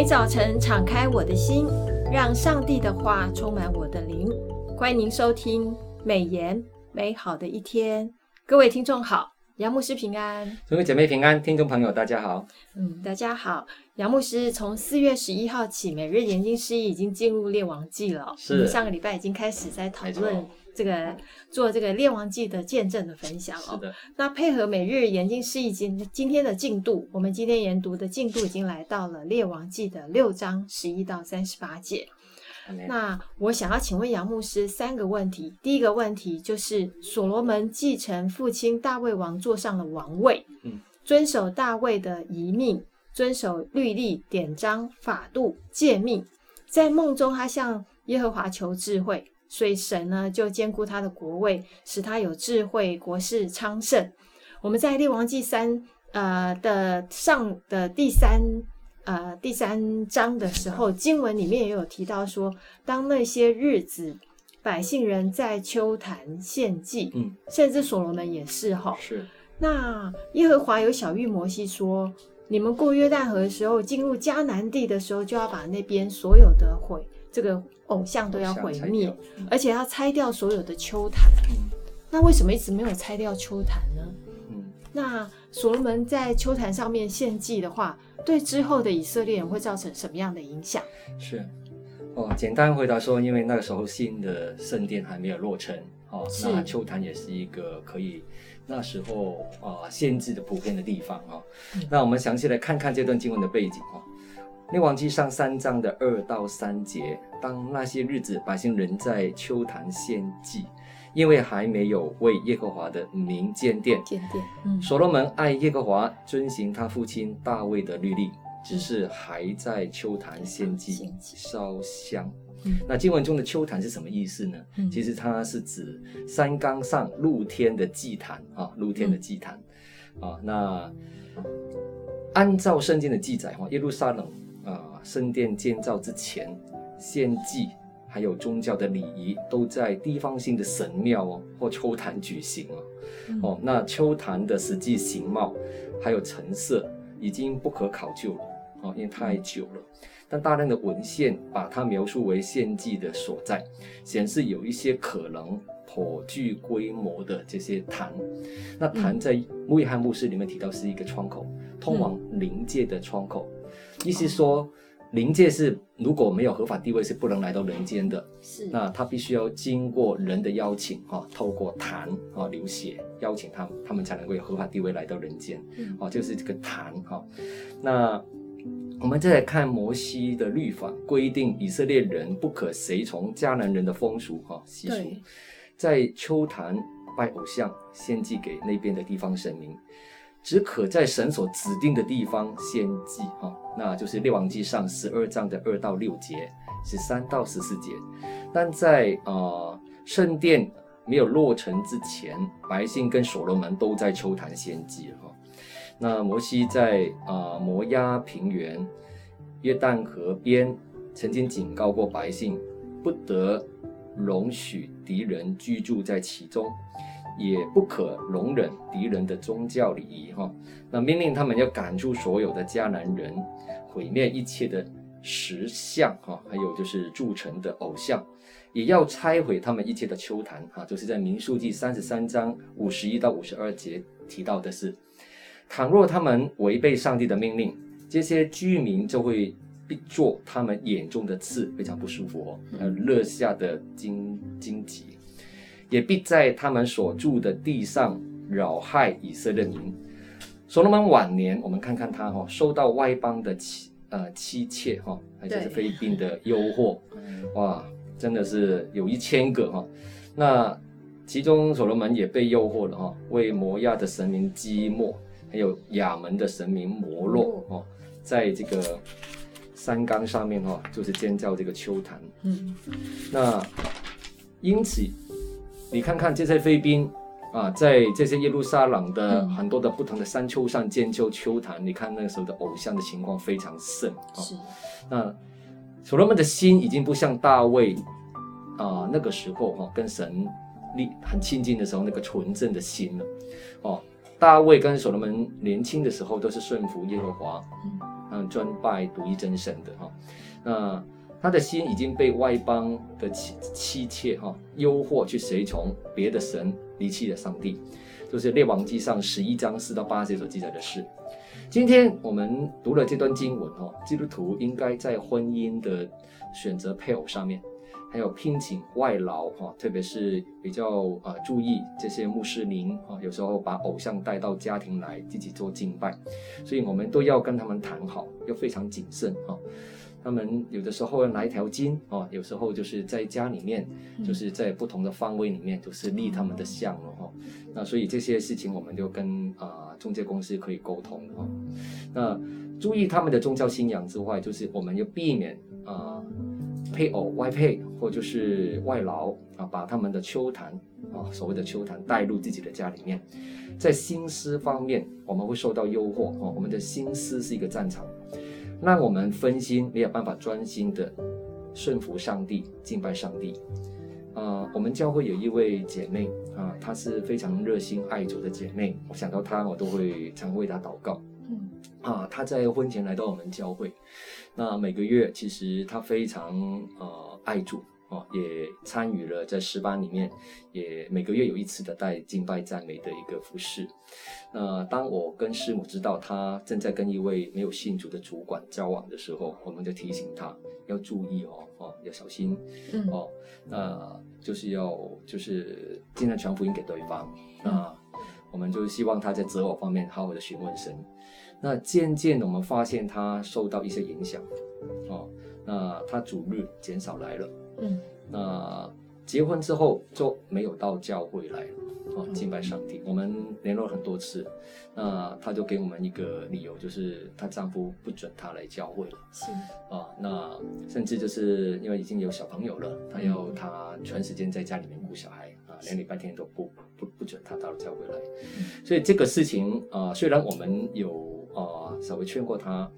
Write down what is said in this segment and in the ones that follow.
每早晨敞开我的心，让上帝的话充满我的灵。欢迎您收听美言美好的一天，各位听众好，杨牧师平安，各位姐妹平安，听众朋友大家好，嗯，大家好。杨牧师从四月十一号起，每日研经释义已经进入列王记了，是我们上个礼拜已经开始在讨论。这个做这个列王记的见证的分享哦，是的。那配合每日研经释义经今天的进度，我们今天研读的进度已经来到了列王记的六章十一到三十八节。那我想要请问杨牧师三个问题。第一个问题就是所罗门继承父亲大卫王坐上了王位，嗯，遵守大卫的遗命，遵守律例典章法度诫命，在梦中他向耶和华求智慧。所以神呢，就兼顾他的国位，使他有智慧，国势昌盛。我们在列王记三呃的上的第三呃第三章的时候，经文里面也有提到说，当那些日子，百姓人在丘坛献祭，嗯，甚至所罗门也是哈，是。那耶和华有小玉摩西说，你们过约旦河的时候，进入迦南地的时候，就要把那边所有的毁。这个偶像都要毁灭，而且要拆掉所有的丘坛。嗯、那为什么一直没有拆掉丘坛呢？嗯、那所罗门在丘坛上面献祭的话，对之后的以色列人会造成什么样的影响？是哦，简单回答说，因为那个时候新的圣殿还没有落成哦，那丘坛也是一个可以那时候啊献祭的普遍的地方啊。哦嗯、那我们详细来看看这段经文的背景啊。列王记上三章的二到三节，当那些日子，百姓仍在秋坛献祭，因为还没有为耶和华的名建殿。建殿。嗯。所罗门爱耶和华，遵行他父亲大卫的律例，只是还在秋坛献祭、烧香。嗯。那经文中的秋坛是什么意思呢？嗯。其实它是指山岗上露天的祭坛啊，露天的祭坛。嗯。啊，那按照圣经的记载，哈，耶路撒冷。啊，圣殿建造之前，献祭还有宗教的礼仪都在地方性的神庙哦或丘坛举行哦。嗯、哦，那丘坛的实际形貌还有成色已经不可考究了哦，因为太久了。但大量的文献把它描述为献祭的所在，显示有一些可能颇具规模的这些坛。那坛在穆罕默书里面提到是一个窗口，通往灵界的窗口。嗯意思说，灵界是如果没有合法地位是不能来到人间的。是，那他必须要经过人的邀请，哈，透过痰啊流血邀请他们，他们才能够有合法地位来到人间。嗯，哦，就是这个痰哈。那我们再来看摩西的律法，规定以色列人不可随从迦南人的风俗哈习俗，在秋坛拜偶像，献祭给那边的地方神明。只可在神所指定的地方献祭，哈，那就是列王记上十二章的二到六节，十三到十四节。但在、呃、圣殿没有落成之前，百姓跟所罗门都在丘坛献祭，哈。那摩西在、呃、摩押平原、约旦河边，曾经警告过百姓，不得容许敌人居住在其中。也不可容忍敌人的宗教礼仪，哈。那命令他们要赶出所有的迦南人，毁灭一切的石像，哈，还有就是铸成的偶像，也要拆毁他们一切的丘坛，哈，就是在民数记三十三章五十一到五十二节提到的是，倘若他们违背上帝的命令，这些居民就会必做他们眼中的刺，非常不舒服哦，呃，肋下的荆荆棘。也必在他们所住的地上扰害以色列民。所罗门晚年，我们看看他哈，受到外邦的妻呃妻妾哈，还有就是菲律宾的诱惑，哇，真的是有一千个哈。那其中所罗门也被诱惑了哈，为摩亚的神明基莫，还有亚门的神明摩洛哦，在这个山冈上面哈，就是建造这个丘坛。嗯，那因此。你看看这些飞兵啊，在这些耶路撒冷的很多的不同的山丘上建丘丘坛，嗯、你看那个时候的偶像的情况非常盛啊。是，那所罗门的心已经不像大卫啊那个时候哈、啊、跟神立很亲近的时候那个纯正的心了。哦、啊，大卫跟所罗门年轻的时候都是顺服耶和华，嗯，专拜独一真神的哈。那他的心已经被外邦的妻妻妾哈诱惑去随从别的神，离弃了上帝，就是列王记上十一章四到八节所记载的事。今天我们读了这段经文哈，基督徒应该在婚姻的选择配偶上面。还有聘请外劳哈，特别是比较啊注意这些穆斯林啊，有时候把偶像带到家庭来自己做敬拜，所以我们都要跟他们谈好，要非常谨慎哈。他们有的时候要拿一条筋哦，有时候就是在家里面，就是在不同的方位里面，就是立他们的像了哈。那所以这些事情我们就跟啊中介公司可以沟通哈。那注意他们的宗教信仰之外，就是我们要避免啊。配偶外配或就是外劳啊，把他们的秋坛啊，所谓的秋坛带入自己的家里面，在心思方面，我们会受到诱惑哦。我们的心思是一个战场，让我们分心，没有办法专心的顺服上帝、敬拜上帝。啊，我们教会有一位姐妹啊，她是非常热心爱主的姐妹，我想到她，我都会常为她祷告。嗯，啊，她在婚前来到我们教会。那每个月，其实她非常呃爱主哦，也参与了在诗班里面，也每个月有一次的带敬拜赞美的一个服饰。那当我跟师母知道他正在跟一位没有信主的主管交往的时候，我们就提醒他要注意哦，哦要小心，嗯哦，那就是要就是尽量传福音给对方。那我们就希望他在择偶方面好好的询问神。那渐渐的，我们发现他受到一些影响，哦，那他主日减少来了，嗯，那结婚之后就没有到教会来了，哦，敬拜上帝。我们联络了很多次，那她就给我们一个理由，就是她丈夫不准她来教会了，是，啊，那甚至就是因为已经有小朋友了，她要她全时间在家里面顾小孩，啊，连礼拜天都不不不准他到教会来，所以这个事情啊，虽然我们有。啊，稍微劝过他，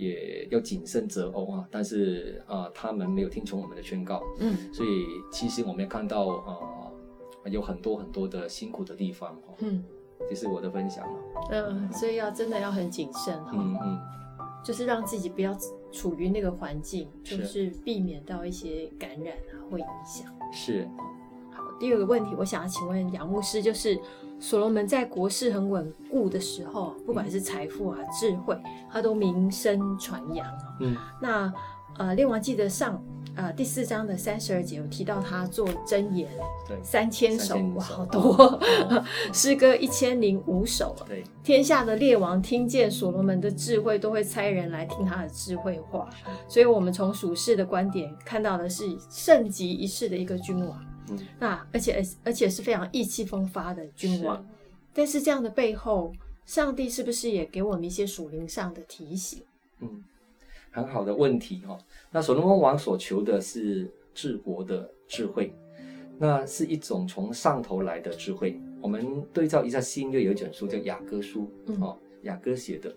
也要谨慎择偶啊。但是啊，他们没有听从我们的劝告，嗯，所以其实我们也看到啊，有很多很多的辛苦的地方，嗯，这是我的分享了。嗯，所以要真的要很谨慎哈，嗯嗯，就是让自己不要处于那个环境，就是避免到一些感染啊，会影响。是。好，第二个问题，我想要请问杨牧师，就是。所罗门在国势很稳固的时候，不管是财富啊、智慧，他都名声传扬。嗯，那呃，列王记的上呃第四章的三十二节有提到他做箴言，对，三千首，哇，好多，诗歌一千零五首。对，天下的列王听见所罗门的智慧，都会差人来听他的智慧话。所以，我们从属世的观点看到的是盛极一世的一个君王。那而且而且是非常意气风发的君王，是，但是这样的背后，上帝是不是也给我们一些属灵上的提醒？嗯，很好的问题哈。那所罗门王所求的是治国的智慧，那是一种从上头来的智慧。我们对照一下新约有一卷书叫雅歌书，哦，雅歌写的，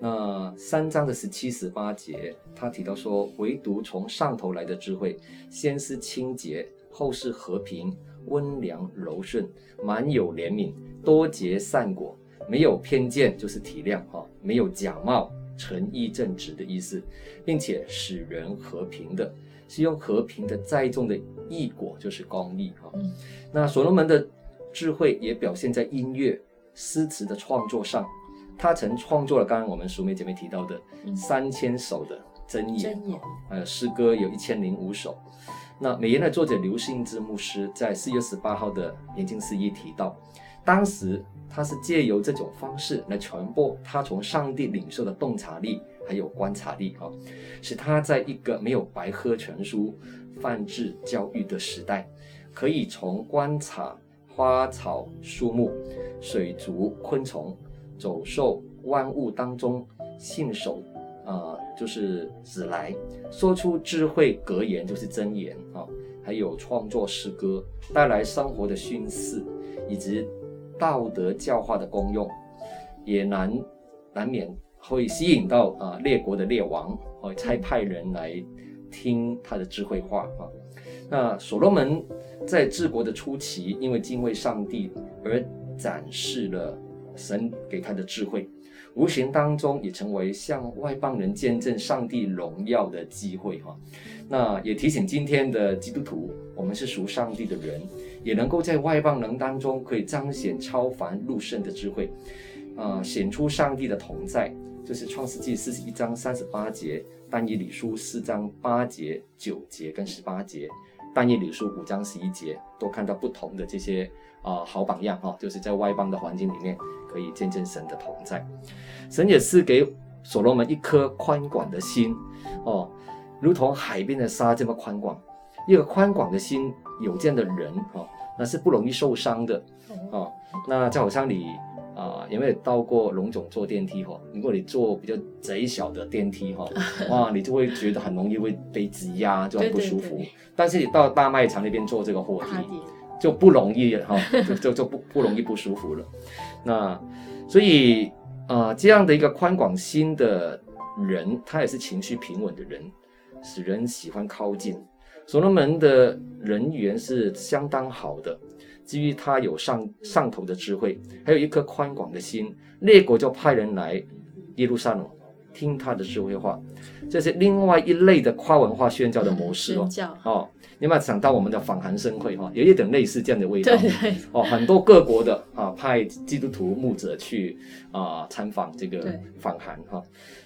那三章的十七十八节，他提到说，唯独从上头来的智慧，先是清洁。后世和平、温良、柔顺，满有怜悯，多结善果，没有偏见，就是体谅哈，没有假冒，诚意正直的意思，并且使人和平的，是用和平的栽种的义果，就是公义哈。嗯、那所罗门的智慧也表现在音乐、诗词的创作上，他曾创作了刚刚我们淑美姐妹提到的三千首的箴言，嗯、还有诗歌有一千零五首。那美言的作者刘信之牧师在四月十八号的年经四一提到，当时他是借由这种方式来传播他从上帝领受的洞察力还有观察力啊，使他在一个没有百科全书泛制教育的时代，可以从观察花草树木、水族、昆虫、走兽、万物当中信手。啊、就是子来说出智慧格言，就是箴言啊，还有创作诗歌，带来生活的训示，以及道德教化的功用，也难难免会吸引到啊、列国的列王，会差派人来听他的智慧话啊。那所罗门在治国的初期，因为敬畏上帝而展示了神给他的智慧，无形当中也成为向外邦人见证上帝荣耀的机会哈。那也提醒今天的基督徒，我们是属上帝的人，也能够在外邦人当中可以彰显超凡入圣的智慧，啊、显出上帝的同在。就是创世纪四十一章三十八节，但以理书四章八节、九节跟十八节，但以理书五章十一节，都看到不同的这些啊、好榜样哈，就是在外邦的环境里面可以见证神的同在。神也赐给所罗门一颗宽广的心哦，如同海边的沙这么宽广。一个宽广的心有这样的人哦，那是不容易受伤的哦。那就好像你。啊、呃，有没有到过龙总坐电梯哈？如果你坐比较窄小的电梯哈，哇，你就会觉得很容易会被挤压，就很不舒服。对对对，但是你到大卖场那边坐这个货梯，就不容易哈，就就就不不容易不舒服了。那所以啊、这样的一个宽广心的人，他也是情绪平稳的人，使人喜欢靠近。所罗门的人缘是相当好的。基于他有上上头的智慧，还有一颗宽广的心，列国就派人来耶路撒冷听他的智慧话，这是另外一类的跨文化宣教的模式哦。哦，你有没有想到我们的访韩盛会哈，有一点类似这样的味道。对对。哦，很多各国的啊派基督徒牧者去啊参访这个访韩哈。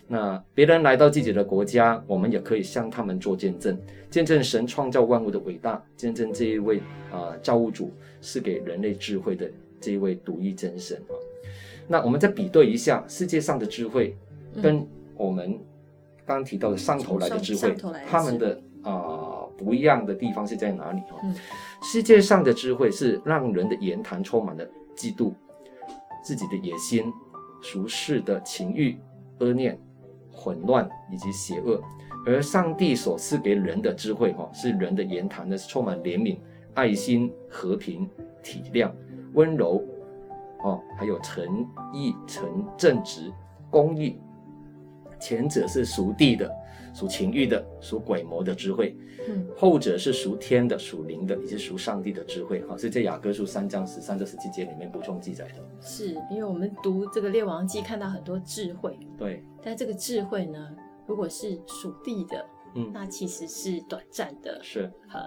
那别人来到自己的国家，我们也可以向他们做见证，见证神创造万物的伟大，见证这一位啊、呃、造物主是给人类智慧的这一位独一真神啊。那我们再比对一下世界上的智慧，跟我们刚刚提到的上头来的智慧，他们的啊、呃、不一样的地方是在哪里啊？嗯、世界上的智慧是让人的言谈充满了嫉妒、自己的野心、俗世的情欲、恶念。混乱以及邪恶，而上帝所赐给人的智慧，哈，是人的言谈呢，是充满怜悯、爱心、和平、体谅、温柔，哦，还有诚意、诚正直、公义。前者是属地的、属情欲的、属鬼魔的智慧，嗯，后者是属天的、属灵的，以及属上帝的智慧，哈，是在雅各书三章十三到十七节里面补充记载的。是因为我们读这个列王记看到很多智慧，对。但这个智慧呢，如果是属地的，嗯，那其实是短暂的。是，好，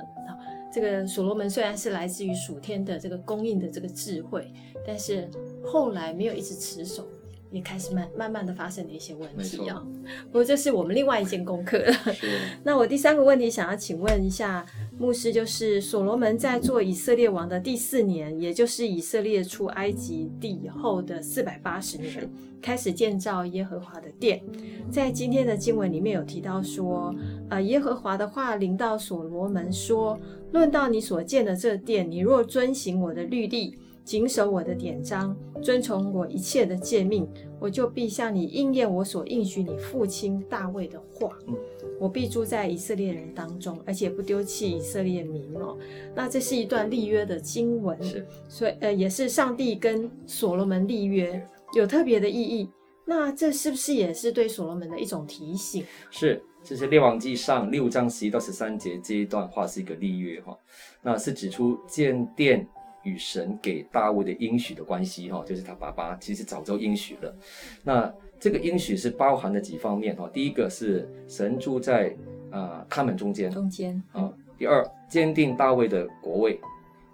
这个所罗门虽然是来自于属天的这个供应的这个智慧，但是后来没有一直持守，也开始慢慢慢的发生了一些问题啊。不过这是我们另外一件功课了。那我第三个问题想要请问一下牧师，就是所罗门在做以色列王的第四年，也就是以色列出埃及地以后的四百八十年。开始建造耶和华的殿，在今天的经文里面有提到说，呃，耶和华的话临到所罗门说：“论到你所建的这殿，你若遵行我的律例，谨守我的典章，遵从我一切的诫命，我就必向你应验我所应许你父亲大卫的话。嗯我必住在以色列人当中，而且不丢弃以色列民哦。那这是一段立约的经文，是所以呃，也是上帝跟所罗门立约。”有特别的意义，那这是不是也是对所罗门的一种提醒？是，这是列王记上六章十一到十三节这一段话是一个立约哈，那是指出建殿与神给大卫的应许的关系哈，就是他爸爸其实早就应许了。那这个应许是包含了几方面哈，第一个是神住在啊、呃、他们中间，中间啊，第二坚定大卫的国位。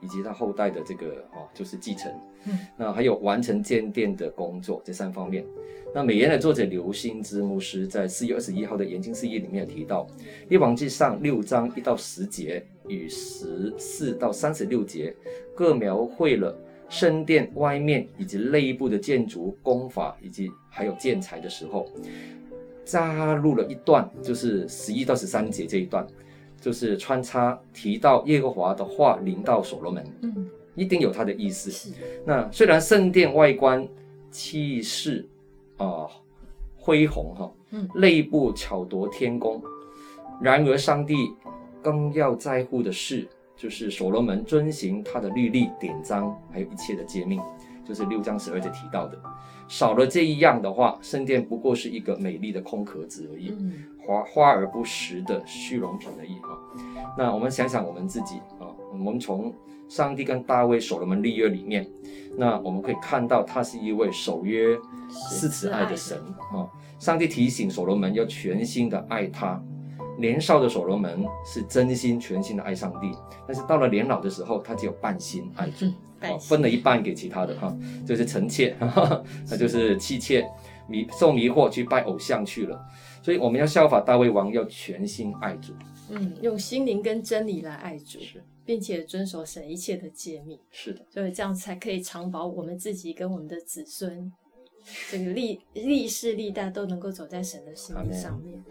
以及他后代的这个哈、哦，就是继承，嗯，那还有完成建殿的工作这三方面。那美言的作者刘心之牧师在四月二十一号的研经释义里面有提到，列王记上六章一到十节与十四到三十六节各描绘了圣殿外面以及内部的建筑工法以及还有建材的时候，加入了一段，就是十一到十三节这一段。就是穿插提到耶和华的话临到所罗门，嗯，一定有他的意思。是。那虽然圣殿外观气势啊恢宏哈，嗯，内部巧夺天工，然而上帝更要在乎的是，就是所罗门遵行他的律例典章，还有一切的诫命，就是六章十二节提到的。少了这一样的话，圣殿不过是一个美丽的空壳子而已，花花而不实的虚荣品而已哈。那我们想想我们自己啊，我们从上帝跟大卫所罗门立约里面，那我们可以看到他是一位守约、是慈爱的神啊。上帝提醒所罗门要全心的爱他。年少的所罗门是真心全心的爱上帝，但是到了年老的时候，他只有半心爱主，哦，分了一半给其他的哈，就是臣妾，那就是妻妾，迷受迷惑去拜偶像去了。所以我们要效法大卫王，要全心爱主，嗯，用心灵跟真理来爱主，是，并且遵守神一切的诫命，是的，所以这样才可以长保我们自己跟我们的子孙。这个历历世历代都能够走在神的心意上面。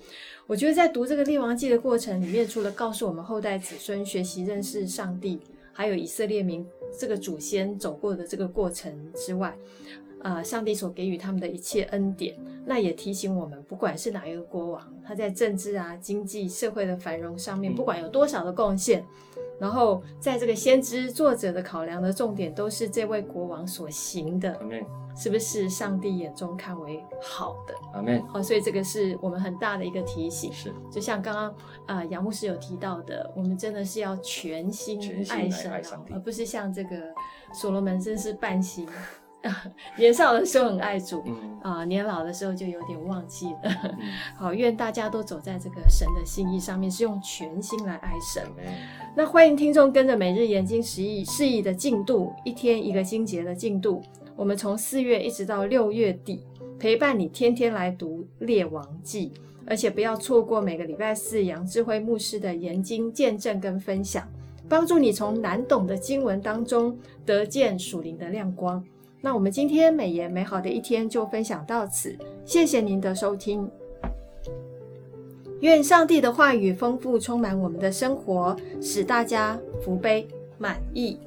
我觉得在读这个列王记的过程里面，除了告诉我们后代子孙学习认识上帝，还有以色列民这个祖先走过的这个过程之外，呃，上帝所给予他们的一切恩典，那也提醒我们，不管是哪一个国王，他在政治啊、经济、社会的繁荣上面，不管有多少的贡献。然后，在这个先知作者的考量的重点，都是这位国王所行的.是不是上帝眼中看为好的？Amen. 好，所以这个是我们很大的一个提醒。是，就像刚刚啊，杨牧师有提到的，我们真的是要全心爱神，爱上帝，而不是像这个所罗门，真是半心。年少的时候很爱主，啊、年老的时候就有点忘记了。嗯、好，愿大家都走在这个神的心意上面，是用全心来爱神。嗯、那欢迎听众跟着每日研经释义释义的进度，一天一个经节的进度。我们从四月一直到六月底，陪伴你天天来读列王记，而且不要错过每个礼拜四杨智慧牧师的研经见证跟分享，帮助你从难懂的经文当中得见属灵的亮光。那我们今天美颜美好的一天就分享到此，谢谢您的收听。愿上帝的话语丰富充满我们的生活，使大家福杯满意。